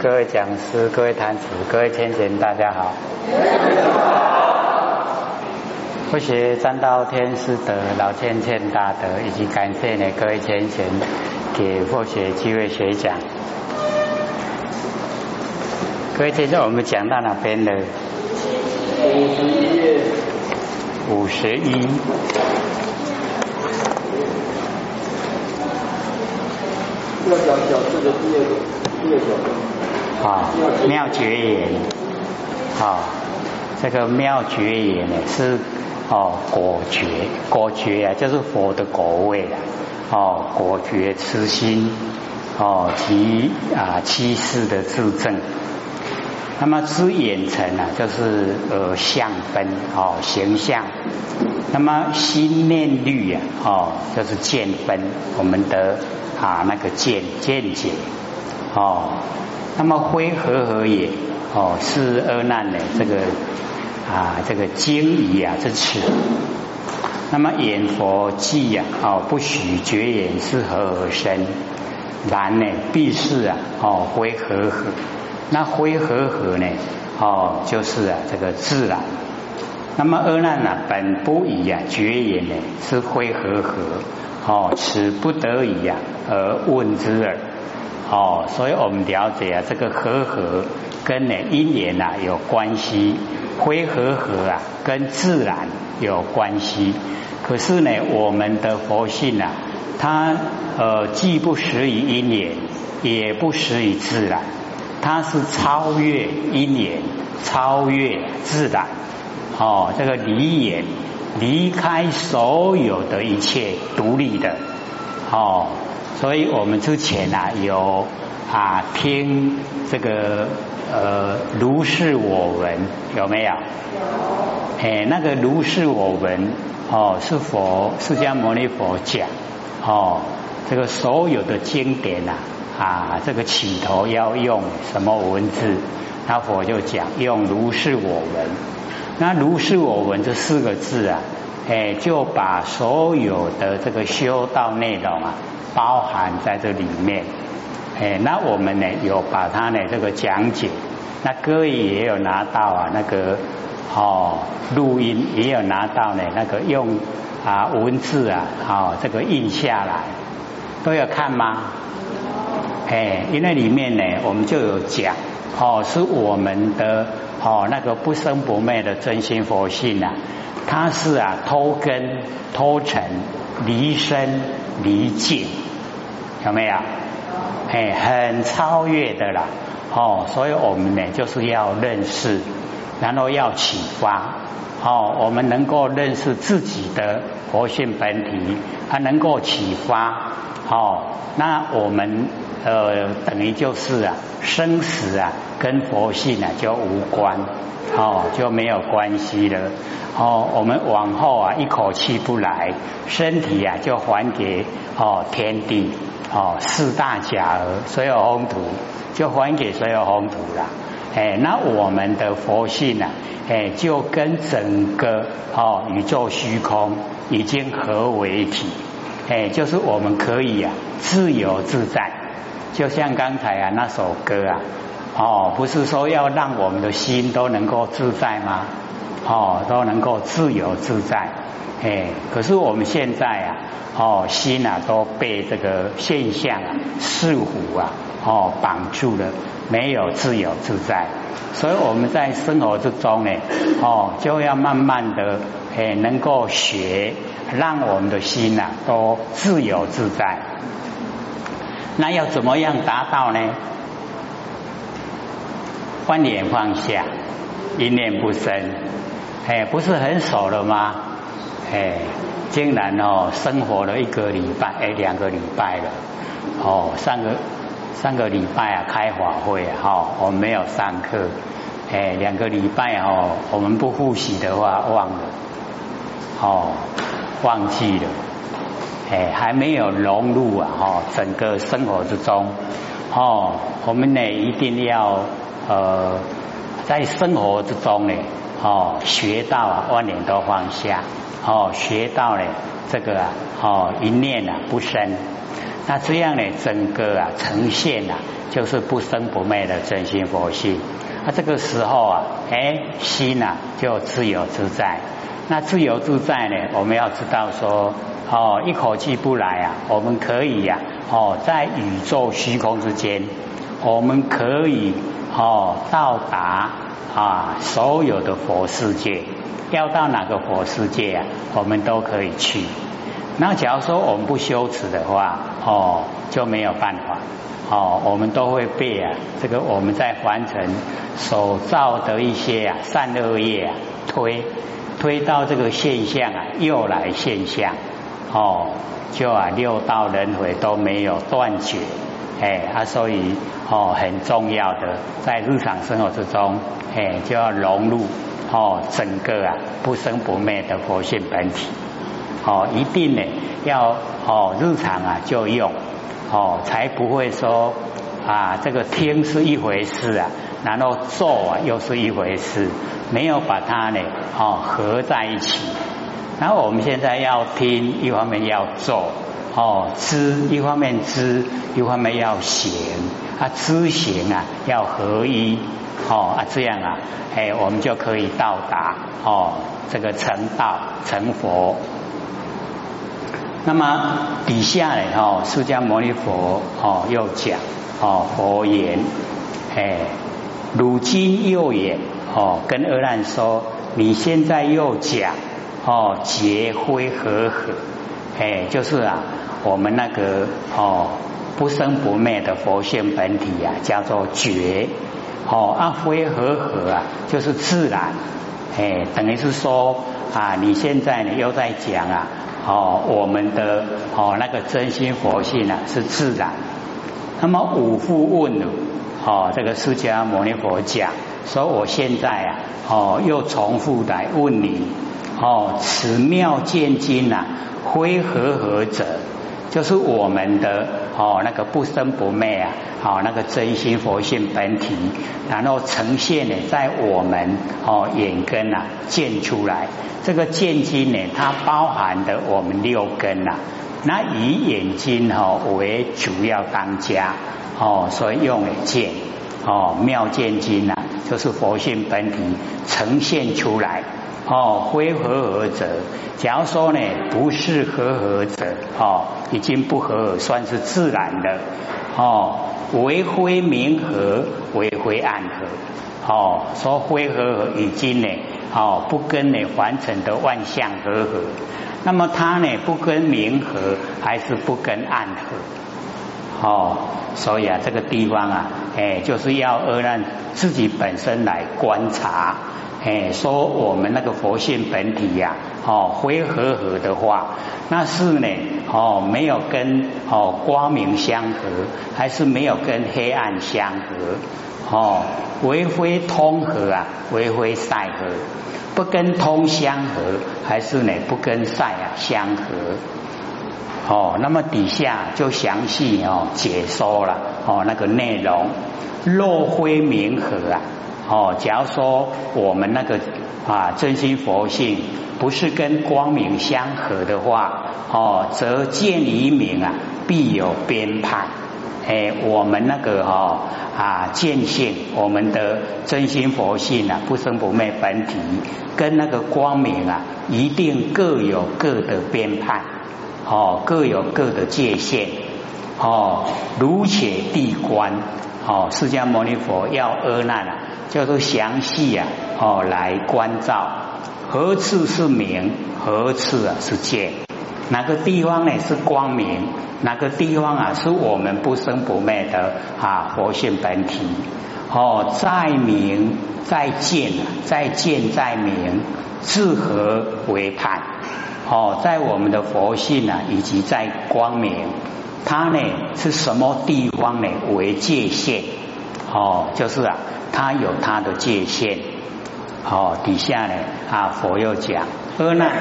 各位讲师、各位坛子、各位天贤，大家好。不学三道天师德，老千千大德，以及感谢呢各位天贤给佛学机会学讲。各位听众，我们讲到哪边了？五十一页。五十一。要讲小字的第二个，第二个。好，妙觉言。好，这个妙觉言呢是哦果觉，果觉啊就是佛的果位啊。哦，果觉痴心哦及啊七世的自证。那么知眼尘啊，就是呃相分哦形象。那么心念虑啊，哦就是见分，我们的啊那个见见解哦。那么灰和合也哦是阿难的这个啊这个经仪啊这尺。那么眼佛记呀哦不许绝眼是和合身，然呢必是啊哦灰和合。那灰和合呢？哦，就是啊，这个自然。那么阿难啊，本不以啊绝言呢，是灰和合。哦，此不得已啊而问之耳。哦，所以我们了解啊，这个和合跟呢因缘啊有关系，灰和合啊跟自然有关系。可是呢，我们的佛性啊，它呃既不始于因缘，也不始于自然。它是超越因缘，超越自然，哦，这个离眼离开所有的一切独立的，哦，所以我们之前啊有啊听这个呃如是我闻有没有？有。哎，那个如是我闻哦，是佛释迦牟尼佛讲哦，这个所有的经典呐。啊，这个起头要用什么文字？那佛就讲用如是我闻。那如是我闻这四个字啊，哎，就把所有的这个修道内容啊，包含在这里面。哎，那我们呢有把它呢这个讲解，那各位也有拿到啊那个哦录音也有拿到呢那个用啊文字啊好这个印下来，都有看吗？哎，因为里面呢，我们就有讲哦，是我们的哦那个不生不灭的真心佛性啊，它是啊偷根偷尘离身离境，有没有？哎，很超越的啦哦，所以我们呢就是要认识，然后要启发哦，我们能够认识自己的佛性本体，它能够启发哦，那我们。呃，等于就是啊，生死啊，跟佛性啊就无关，哦，就没有关系了。哦，我们往后啊，一口气不来，身体啊就还给哦天地，哦四大假儿，所有宏土就还给所有宏土了。哎，那我们的佛性啊，哎，就跟整个哦宇宙虚空已经合为一体，哎，就是我们可以啊自由自在。就像刚才啊那首歌啊，哦，不是说要让我们的心都能够自在吗？哦，都能够自由自在，哎，可是我们现在啊，哦，心啊都被这个现象啊、事物啊，哦绑住了，没有自由自在，所以我们在生活之中呢，哦，就要慢慢的，哎，能够学，让我们的心呐都自由自在。那要怎么样达到呢？观念放下，一念不生，哎，不是很熟了吗？哎，竟然哦，生活了一个礼拜，哎，两个礼拜了，哦，上个上个礼拜啊，开法会啊，哈，我没有上课，哎，两个礼拜哦，我们不复习的话，忘了，哦，忘记了。哎，还没有融入啊！哈，整个生活之中，哦，我们呢一定要呃，在生活之中呢，哦，学到啊，万念都放下，哦，学到呢这个啊，哦，一念啊不生。那这样呢，整个啊呈现啊，就是不生不灭的真心佛性。那这个时候啊，哎，心呐就自由自在。那自由自在呢，我们要知道说，哦，一口气不来啊，我们可以呀，哦，在宇宙虚空之间，我们可以哦到达啊所有的佛世界。要到哪个佛世界啊，我们都可以去。那假如说我们不修持的话，哦，就没有办法。哦，我们都会被啊，这个我们在凡尘所造的一些啊善恶业啊推推到这个现象啊，又来现象。哦，就啊六道轮回都没有断绝。哎，啊，所以哦很重要的，在日常生活之中，哎就要融入哦整个啊不生不灭的佛性本体。哦，一定呢，要哦，日常啊就用哦，才不会说啊，这个听是一回事啊，然后做啊又是一回事，没有把它呢哦合在一起。然后我们现在要听，一方面要做哦，知一方面知，一方面要行啊，知行啊要合一哦啊，这样啊，哎，我们就可以到达哦，这个成道成佛。那么底下呢，哦，释迦牟尼佛哦又讲哦佛言，哎，如今又言哦跟阿难说，你现在又讲哦结灰和合，哎，就是啊我们那个哦不生不灭的佛性本体啊，叫做觉哦啊非和合啊，就是自然，哎，等于是说啊你现在呢又在讲啊。哦，我们的哦那个真心佛性啊是自然。那么五复问了，哦这个释迦牟尼佛讲说，我现在啊哦又重复来问你，哦此妙见经呐，非和合者。就是我们的哦那个不生不灭啊，哦那个真心佛性本体，然后呈现呢在我们哦眼根呐见出来，这个见经呢它包含的我们六根呐，那以眼睛哈为主要当家哦，所以用了见哦妙见经呐，就是佛性本体呈现出来。哦，非合合者，假如说呢，不是合合者，哦，已经不合，算是自然的，哦，为非明合，为非暗合，哦，说非合合已经呢，哦，不跟呢凡尘的万象合合，那么它呢，不跟明合，还是不跟暗合，哦，所以啊，这个地方啊，哎，就是要让自己本身来观察。哎，说我们那个佛性本体呀，哦，灰和合的话，那是呢，哦，没有跟哦光明相合，还是没有跟黑暗相合，哦，为非通合啊，为非赛合，不跟通相合，还是呢不跟赛啊相合，哦，那么底下就详细哦解说了哦那个内容，若非明合啊。哦，假如说我们那个啊真心佛性不是跟光明相合的话，哦，则见黎明啊，必有边判。哎，我们那个哈啊见性，我们的真心佛性啊，不生不灭本体，跟那个光明啊，一定各有各的边判，哦，各有各的界限，哦，如且地观，哦，释迦牟尼佛要阿难啊。叫做详细啊，哦，来关照何次是明，何次啊是见，哪个地方呢是光明，哪个地方啊是我们不生不灭的啊佛性本体，哦，在明在见，在见在明，自何为判？哦，在我们的佛性啊，以及在光明，它呢是什么地方呢为界限？哦，就是啊。它有它的界限，好，底下呢啊佛又讲，阿难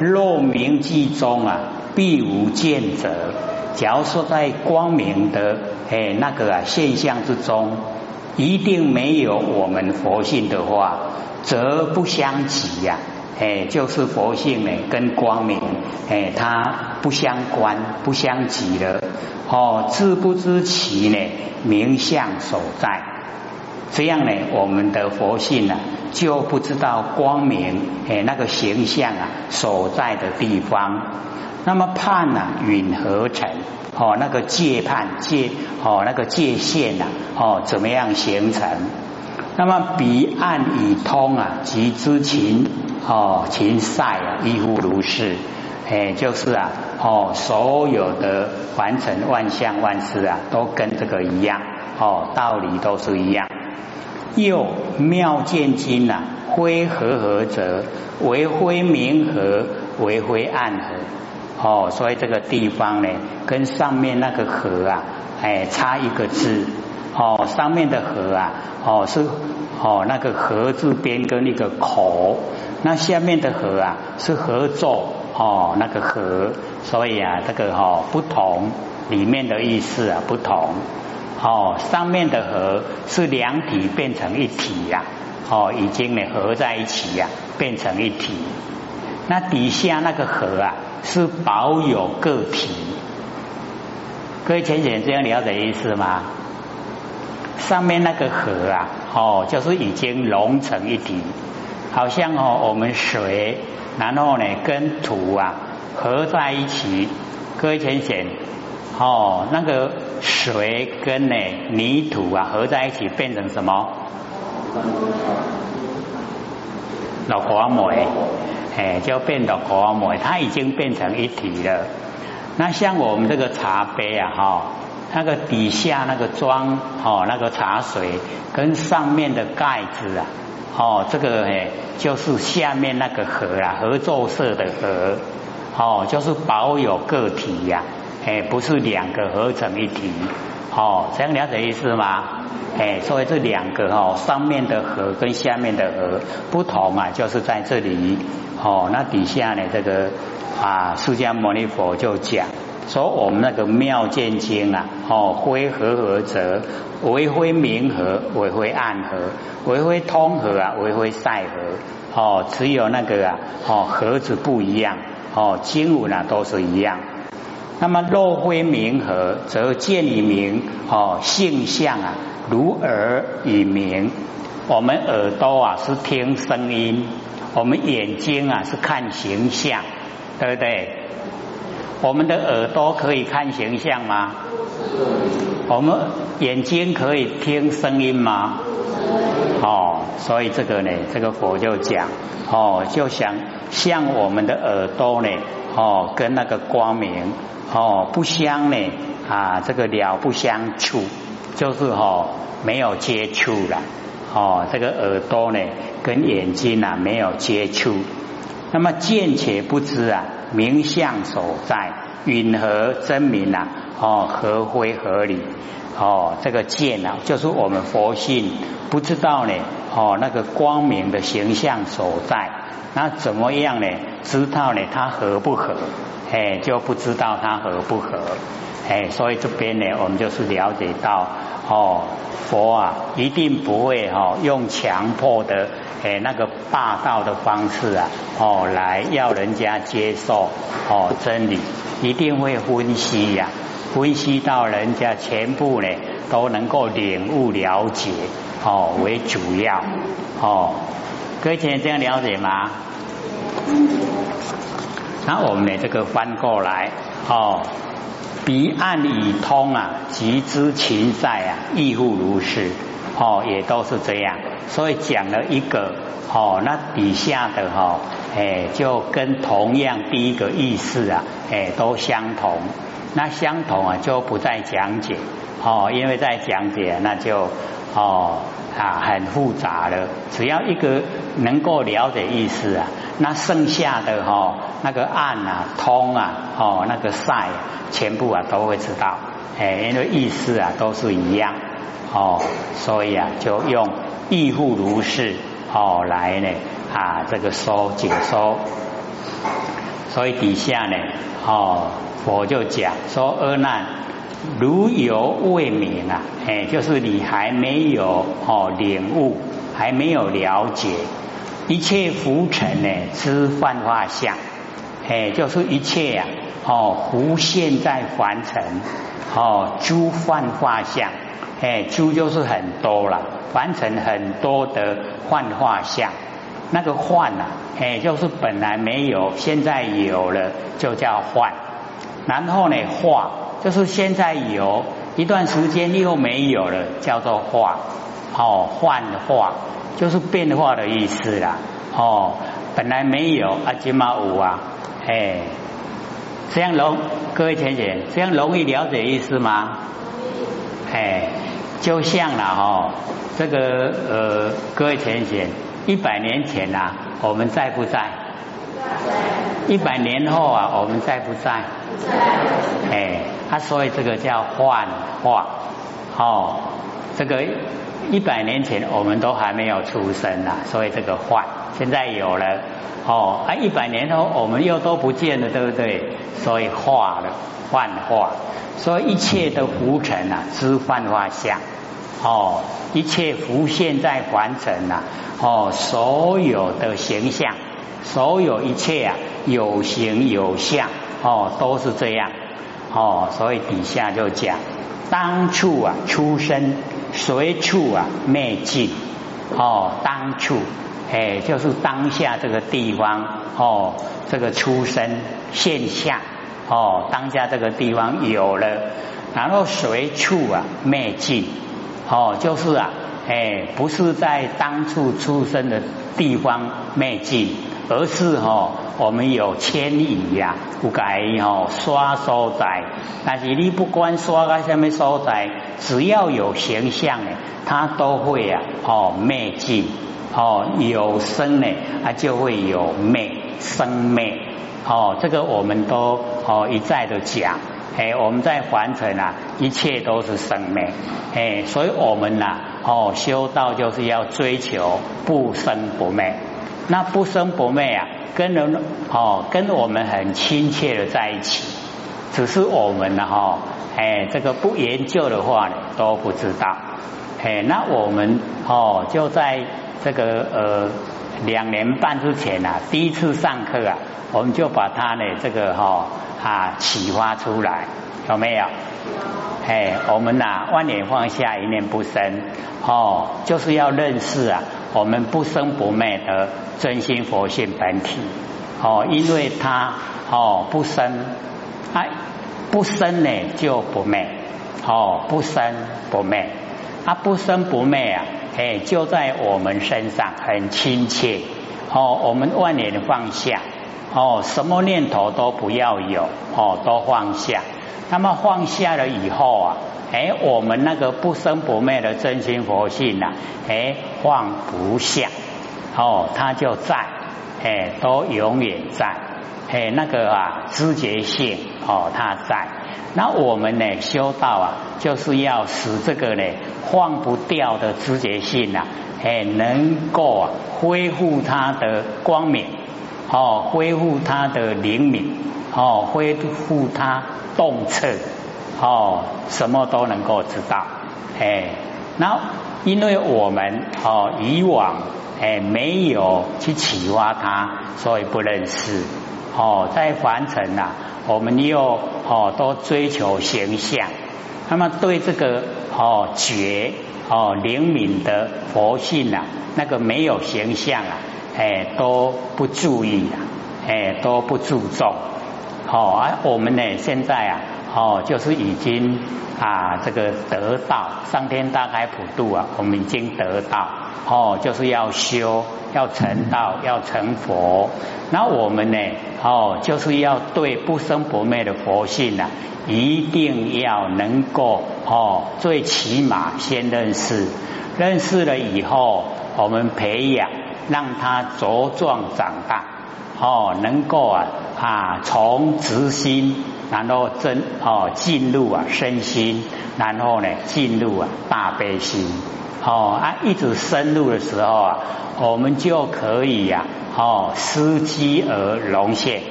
若明记中啊，必无见者。假如说在光明的哎那个啊现象之中，一定没有我们佛性的话，则不相及呀。哎，就是佛性呢跟光明哎，它不相关不相及了哦，知不知其呢名相所在？这样呢，我们的佛性呢就不知道光明哎那个形象啊所在的地方。那么判呢允合成哦那个界判界哦那个界限呐哦怎么样形成？那么彼岸已通啊，即知情哦情塞啊，亦复如是。哎，就是啊哦，所有的凡尘万象万事啊，都跟这个一样哦，道理都是一样。又妙见经呐，灰和合则为灰明和，为灰暗和。哦，所以这个地方呢，跟上面那个和啊，哎，差一个字。哦，上面的和啊，哦是哦那个和字边跟那个口，那下面的和啊是合作哦那个和，所以啊这个哈不同，里面的意思啊不同。哦，上面的和是两体变成一体呀，哦已经呢合在一起呀，变成一体。那底下那个和啊是保有个体，各位浅浅这样了解意思吗？上面那个河啊，哦，就是已经融成一体，好像哦，我们水，然后呢跟土啊合在一起，各位浅显，哦，那个水跟呢泥土啊合在一起变成什么？老果梅，哎，就变到果梅，它已经变成一体了。那像我们这个茶杯啊，哈。那个底下那个装哦，那个茶水跟上面的盖子啊，哦，这个哎就是下面那个盒啊，合作社的盒，哦，就是保有个体呀，哎，不是两个合成一体，哦，这样了解意思吗？哎，所以这两个哦，上面的盒跟下面的盒不同啊，就是在这里，哦，那底下呢这个啊，释迦牟尼佛就讲。说我们那个妙见经啊，哦，灰和合则为灰明和，为灰暗和，为灰通和啊，为灰塞和，哦，只有那个啊，哦，盒子不一样，哦，经文啊都是一样。那么若灰明和，则见以明，哦，性相啊，如耳以明。我们耳朵啊是听声音，我们眼睛啊是看形象，对不对？我们的耳朵可以看形象吗？我们眼睛可以听声音吗？哦，所以这个呢，这个佛就讲哦，就想像我们的耳朵呢，哦，跟那个光明哦不相呢啊，这个了不相处，就是哦没有接触了哦，这个耳朵呢跟眼睛啊没有接触，那么见且不知啊。名相所在，允和真名啊？哦，合非合理？哦，这个见啊，就是我们佛性不知道呢。哦，那个光明的形象所在，那怎么样呢？知道呢？它合不合？哎，就不知道它合不合？哎，所以这边呢，我们就是了解到，哦，佛啊，一定不会哦用强迫的。哎，那个霸道的方式啊，哦，来要人家接受哦真理，一定会分析呀，分析到人家全部呢都能够领悟了解哦为主要哦，各位这样了解吗？那我们呢这个翻过来哦，彼岸已通啊，即知情在啊，亦复如是。哦，也都是这样，所以讲了一个哦，那底下的哈，哎，就跟同样第一个意思啊，哎，都相同。那相同啊，就不再讲解哦，因为在讲解那就哦啊很复杂了。只要一个能够了解意思啊，那剩下的哈那个暗啊、通啊、哦那个晒，全部啊都会知道。哎，因为意思啊都是一样。哦，所以啊，就用亦复如是哦来呢啊这个说解说，所以底下呢哦佛就讲说阿难如有未明啊，哎就是你还没有哦领悟，还没有了解一切浮尘呢，知幻化相，哎，就是一切呀，哦，浮现在凡尘，哦，诸幻化相，哎，诸就是很多了，凡尘很多的幻化相，那个幻呐，哎，就是本来没有，现在有了，就叫幻。然后呢，化就是现在有一段时间又没有了，叫做化，哦，幻化。就是变化的意思啦，哦，本来没有啊，今嘛有啊，哎，这样容各位浅浅，这样容易了解意思吗？哎，就像了哈，这个呃，各位浅浅，一百年前呐，我们在不在？在。一百年后啊，我们在不在？在。哎，他所以这个叫幻化，哦，这个。一百年前我们都还没有出生呐，所以这个幻现在有了哦啊，一百年后我们又都不见了，对不对？所以化了幻化，所以一切的浮尘啊，知幻化相哦，一切浮现在凡尘呐哦，所有的形象，所有一切啊，有形有相哦，都是这样哦，所以底下就讲当初啊，出生。随处啊灭尽。哦，当处哎，就是当下这个地方哦，这个出生现象哦，当下这个地方有了，然后随处啊灭尽。哦，就是啊哎，不是在当初出生的地方灭尽，而是哈。我们有迁移呀，不改吼刷所在，但是你不管刷在什么所在，只要有形象呢，它都会啊哦灭尽哦有生呢，它就会有灭生灭。哦，这个我们都哦一再的讲，哎，我们在凡尘啊，一切都是生灭，哎，所以我们呐哦修道就是要追求不生不灭，那不生不灭啊。跟人哦，跟我们很亲切的在一起，只是我们呢哈，哎，这个不研究的话呢都不知道，哎，那我们哦就在这个呃两年半之前啊，第一次上课啊，我们就把它呢这个哈啊启发出来，有没有？哎，我们呐万年放下，一念不生，哦，就是要认识啊。我们不生不灭的真心佛性本体，哦，因为它哦不生，哎不生呢就不灭，哦不生不灭，啊不生不灭啊，哎就在我们身上很亲切，哦我们万年放下，哦什么念头都不要有，哦都放下，那么放下了以后啊。哎，我们那个不生不灭的真心佛性呐，哎，放不下，哦，它就在，哎，都永远在，哎，那个啊，知觉性，哦，它在。那我们呢，修道啊，就是要使这个呢，放不掉的知觉性呐，哎，能够啊，恢复它的光明，哦，恢复它的灵敏，哦，恢复它动彻。哦，什么都能够知道，哎，那因为我们哦以往哎没有去启发他，所以不认识。哦，在凡尘呐，我们又哦都追求形象，那么对这个哦觉哦灵敏的佛性啊，那个没有形象啊，哎都不注意啊，哎都不注重。好，而我们呢现在啊。哦，就是已经啊，这个得道，上天大开普度啊，我们已经得道。哦，就是要修，要成道，要成佛。那我们呢？哦，就是要对不生不灭的佛性啊，一定要能够哦，最起码先认识，认识了以后，我们培养，让他茁壮长大。哦，能够啊啊，从直心。然后真哦进入啊身心，然后呢进入啊大悲心，哦啊一直深入的时候啊，我们就可以呀哦司机而龙现，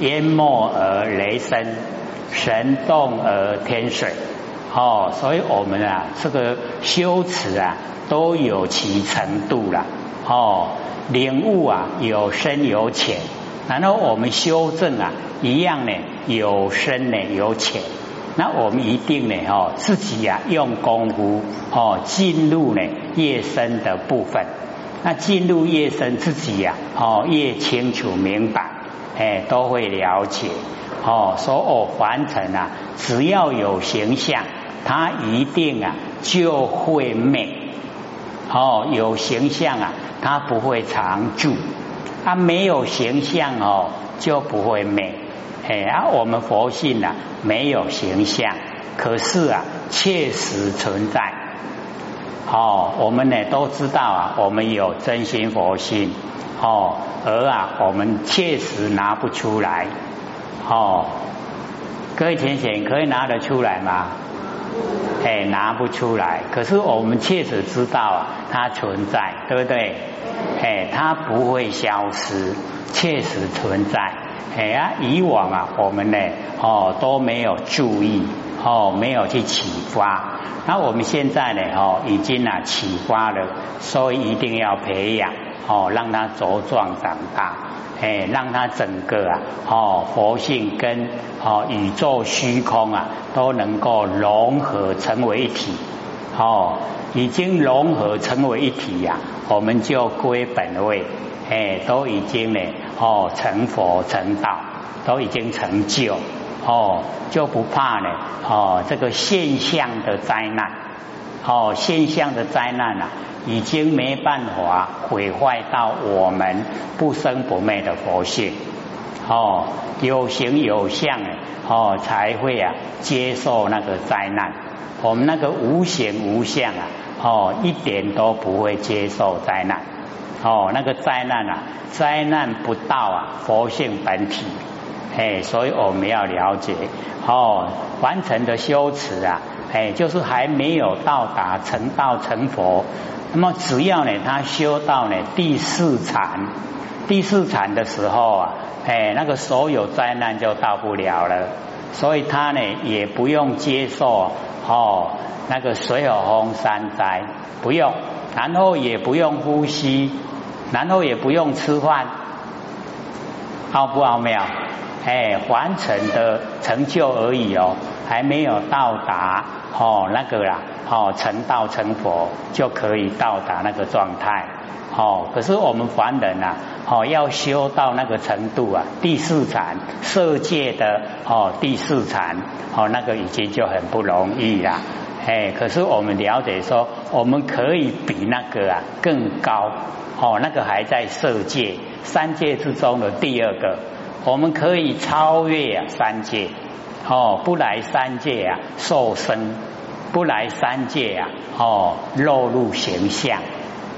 淹没而雷声，神动而天水，哦，所以我们啊这个修持啊都有其程度了，哦，领悟啊有深有浅，然后我们修正啊一样呢有深呢有浅，那我们一定呢哦自己呀用功夫哦进入呢越深的部分，那进入越深自己呀哦越清楚明白，哎都会了解。哦说哦凡尘啊只要有形象，它一定啊就会美。哦，有形象啊，它不会常住；它没有形象哦，就不会美。哎，啊，我们佛性啊，没有形象，可是啊，确实存在。哦，我们呢都知道啊，我们有真心佛性。哦，而啊，我们确实拿不出来。哦，各位浅浅可以拿得出来吗？哎，拿不出来。可是我们确实知道啊，它存在，对不对？哎，它不会消失，确实存在。哎呀，以往啊，我们呢，哦，都没有注意，哦，没有去启发。那我们现在呢，哦，已经啊启发了，所以一定要培养，哦，让它茁壮长大。哎，让它整个啊，哦，佛性跟哦宇宙虚空啊，都能够融合成为一体。哦，已经融合成为一体呀，我们就归本位。哎，都已经呢，哦，成佛成道，都已经成就。哦，就不怕呢。哦，这个现象的灾难，哦，现象的灾难啊。已经没办法毁坏到我们不生不灭的佛性哦，有形有相的哦，才会啊接受那个灾难。我们那个无形无相啊哦，一点都不会接受灾难哦，那个灾难啊，灾难不到啊佛性本体哎，所以我们要了解哦，完成的修持啊哎，就是还没有到达成道成佛。那么只要呢，他修到呢第四禅，第四禅的时候啊，哎，那个所有灾难就到不了了，所以他呢也不用接受哦那个水火风三灾，不用，然后也不用呼吸，然后也不用吃饭，好不奥妙？哎，完成的成就而已哦，还没有到达哦那个啦。哦，成道成佛就可以到达那个状态。哦，可是我们凡人啊，哦，要修到那个程度啊，第四禅色界的哦，第四禅哦，那个已经就很不容易了。哎，可是我们了解说，我们可以比那个啊更高。哦，那个还在色界三界之中的第二个，我们可以超越三界。哦，不来三界啊，受生。不来三界啊，哦，落入形象，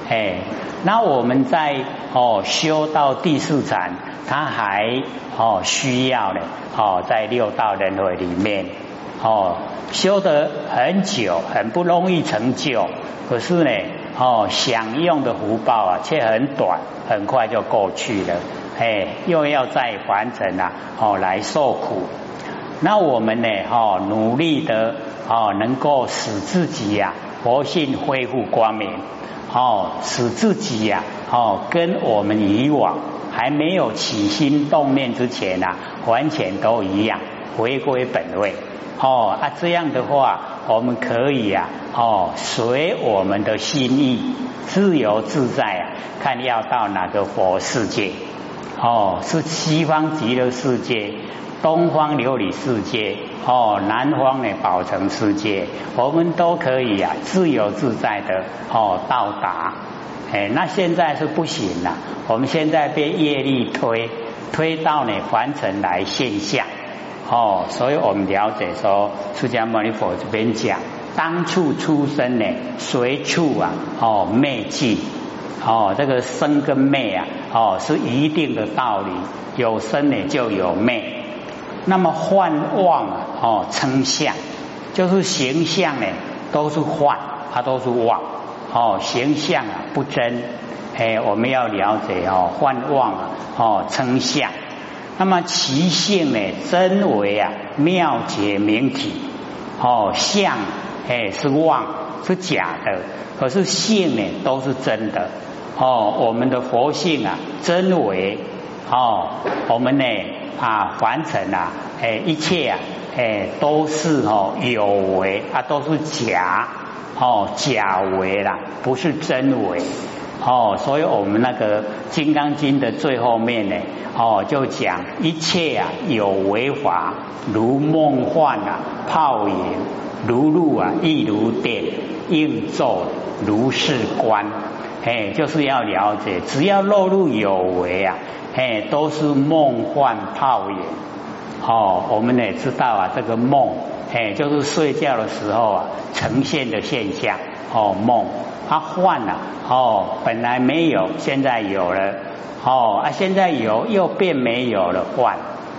哎，那我们在哦修到第四禅，他还哦需要呢，哦在六道轮回里面，哦修得很久，很不容易成就，可是呢，哦享用的福报啊却很短，很快就过去了，哎，又要在凡尘啊，哦来受苦。那我们呢？哦，努力的哦，能够使自己呀，佛性恢复光明，哦，使自己呀，哦，跟我们以往还没有起心动念之前呐，完全都一样，回归本位。哦啊，这样的话，我们可以呀，哦，随我们的心意，自由自在啊，看要到哪个佛世界，哦，是西方极乐世界。东方琉璃世界，哦，南方的宝城世界，我们都可以啊，自由自在的哦到达。哎，那现在是不行了，我们现在被业力推推到呢凡尘来现象。哦，所以我们了解说，释迦牟尼佛这边讲，当处出生呢，随处啊，哦灭尽。哦，这个生跟灭啊，哦是一定的道理，有生呢就有灭。那么幻妄啊，哦，称相就是形象呢，都是幻，它都是妄，哦，形象啊不真，哎，我们要了解哦，幻妄啊，哦，称相。那么其性呢，真为啊妙解明体，哦，相哎是妄是假的，可是性呢都是真的，哦，我们的佛性啊，真伪哦，我们呢啊，凡尘啊，哎，一切啊，哎，都是哦有为啊，都是假哦，假为啦，不是真伪哦，所以我们那个《金刚经》的最后面呢，哦，就讲一切啊有为法，如梦幻啊，泡影，如露啊，亦如电，应作如是观。哎，就是要了解，只要落入有为啊，哎，都是梦幻泡影。哦，我们也知道啊，这个梦，哎，就是睡觉的时候啊呈现的现象。哦，梦，它幻了。哦，本来没有，现在有了。哦，啊，现在有又变没有了，幻。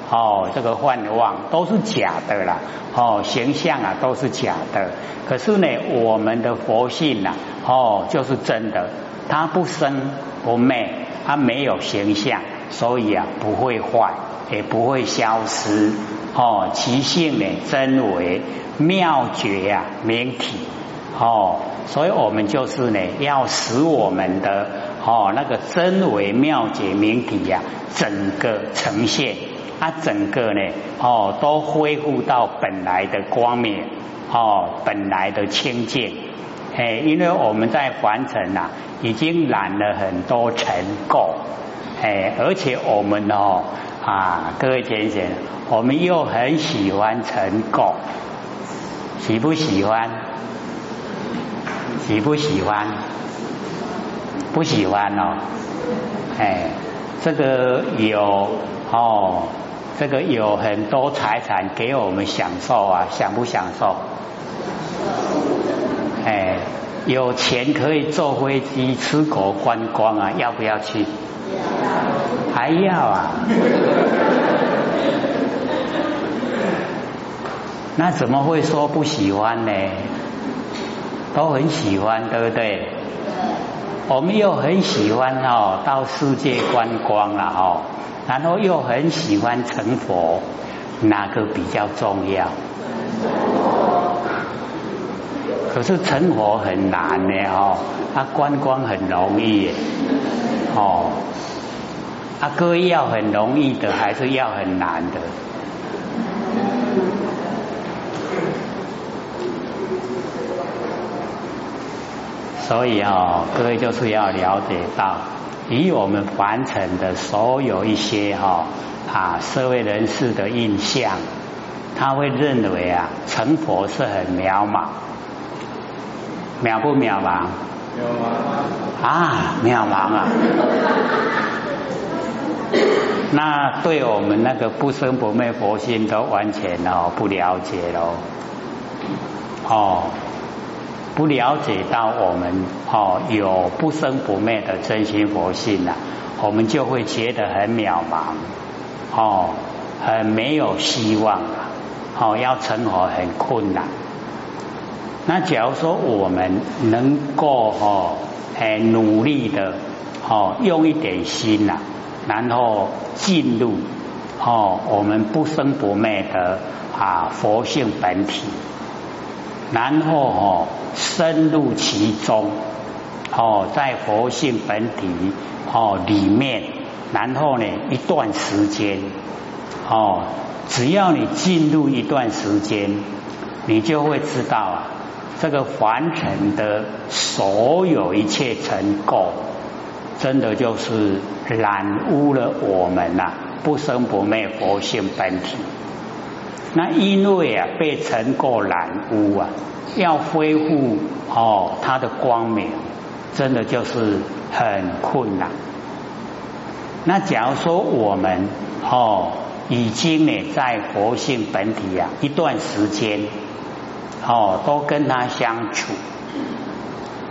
哦，这个幻妄都是假的啦。哦，形象啊都是假的。可是呢，我们的佛性呐，哦，就是真的。它不生不灭，它没有形象，所以啊不会坏，也不会消失。哦，其性呢真为妙绝呀明体。哦，所以我们就是呢要使我们的哦那个真为妙觉明体呀整个呈现，它整个呢哦都恢复到本来的光明，哦本来的清净。哎，因为我们在凡尘呐。已经染了很多尘垢，哎，而且我们哦啊，各位先生，我们又很喜欢尘垢，喜不喜欢？喜不喜欢？不喜欢哦，哎，这个有哦，这个有很多财产给我们享受啊，享不享受？哎。有钱可以坐飞机出国观光啊，要不要去？还要啊？那怎么会说不喜欢呢？都很喜欢，对不对？我们又很喜欢哦，到世界观光了哦，然后又很喜欢成佛，哪个比较重要？可是成佛很难呢哦，啊观光很容易哦，啊歌要很容易的，还是要很难的？所以哦，各位就是要了解到，以我们凡尘的所有一些哈啊社会人士的印象，他会认为啊成佛是很渺茫。渺不渺茫？渺茫啊！渺茫啊！那对我们那个不生不灭佛性都完全哦不了解喽。哦，不了解到我们哦有不生不灭的真心佛性呐，我们就会觉得很渺茫，哦，很没有希望啊，哦，要成佛很困难。那假如说我们能够哦，哎努力的哦，用一点心呐，然后进入哦我们不生不灭的啊佛性本体，然后哦深入其中哦在佛性本体哦里面，然后呢一段时间哦，只要你进入一段时间，你就会知道啊。这个凡尘的所有一切尘垢，真的就是染污了我们呐不生不灭佛性本体。那因为啊被尘垢染污啊，要恢复哦它的光明，真的就是很困难。那假如说我们哦已经呢在佛性本体啊一段时间。哦，都跟他相处。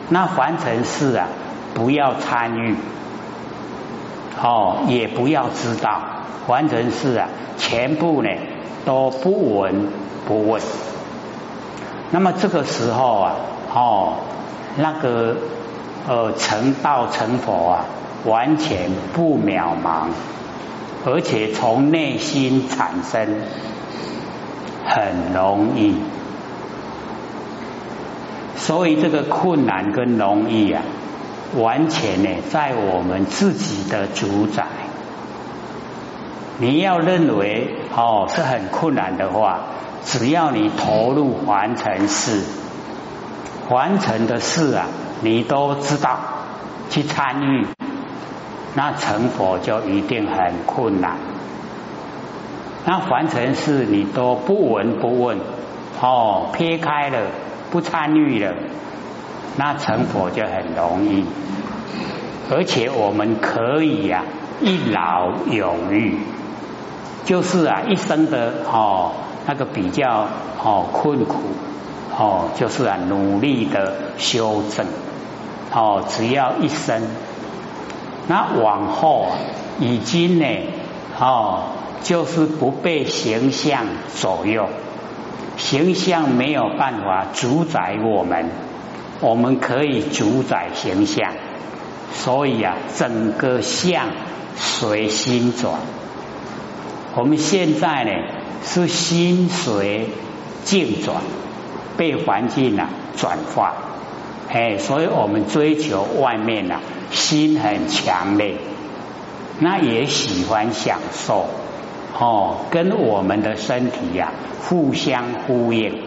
那凡尘事啊，不要参与。哦，也不要知道凡尘事啊，全部呢都不闻不问。那么这个时候啊，哦，那个呃成道成佛啊，完全不渺茫，而且从内心产生，很容易。所以这个困难跟容易啊，完全呢在我们自己的主宰。你要认为哦是很困难的话，只要你投入凡尘事，凡尘的事啊，你都知道去参与，那成佛就一定很困难。那凡尘事你都不闻不问，哦撇开了不参与了，那成佛就很容易。而且我们可以呀一劳永逸。就是啊，一生的哦，那个比较哦困苦哦，就是啊努力的修正哦，只要一生，那往后啊已经呢哦，就是不被形象左右，形象没有办法主宰我们，我们可以主宰形象，所以啊，整个相随心转。我们现在呢是心随境转，被环境啊转化，哎，所以我们追求外面啊，心很强烈，那也喜欢享受。哦，跟我们的身体呀互相呼应，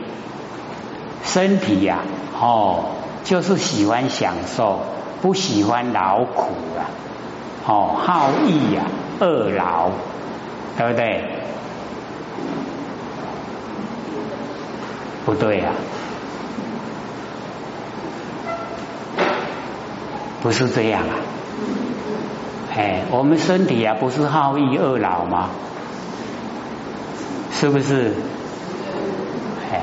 身体呀哦就是喜欢享受，不喜欢劳苦啊，哦好逸呀恶劳。对不对？不对呀，不是这样啊！哎，我们身体啊，不是好逸恶劳吗？是不是？哎，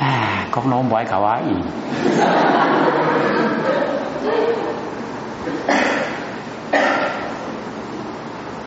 哎，恐龙不爱搞阿姨。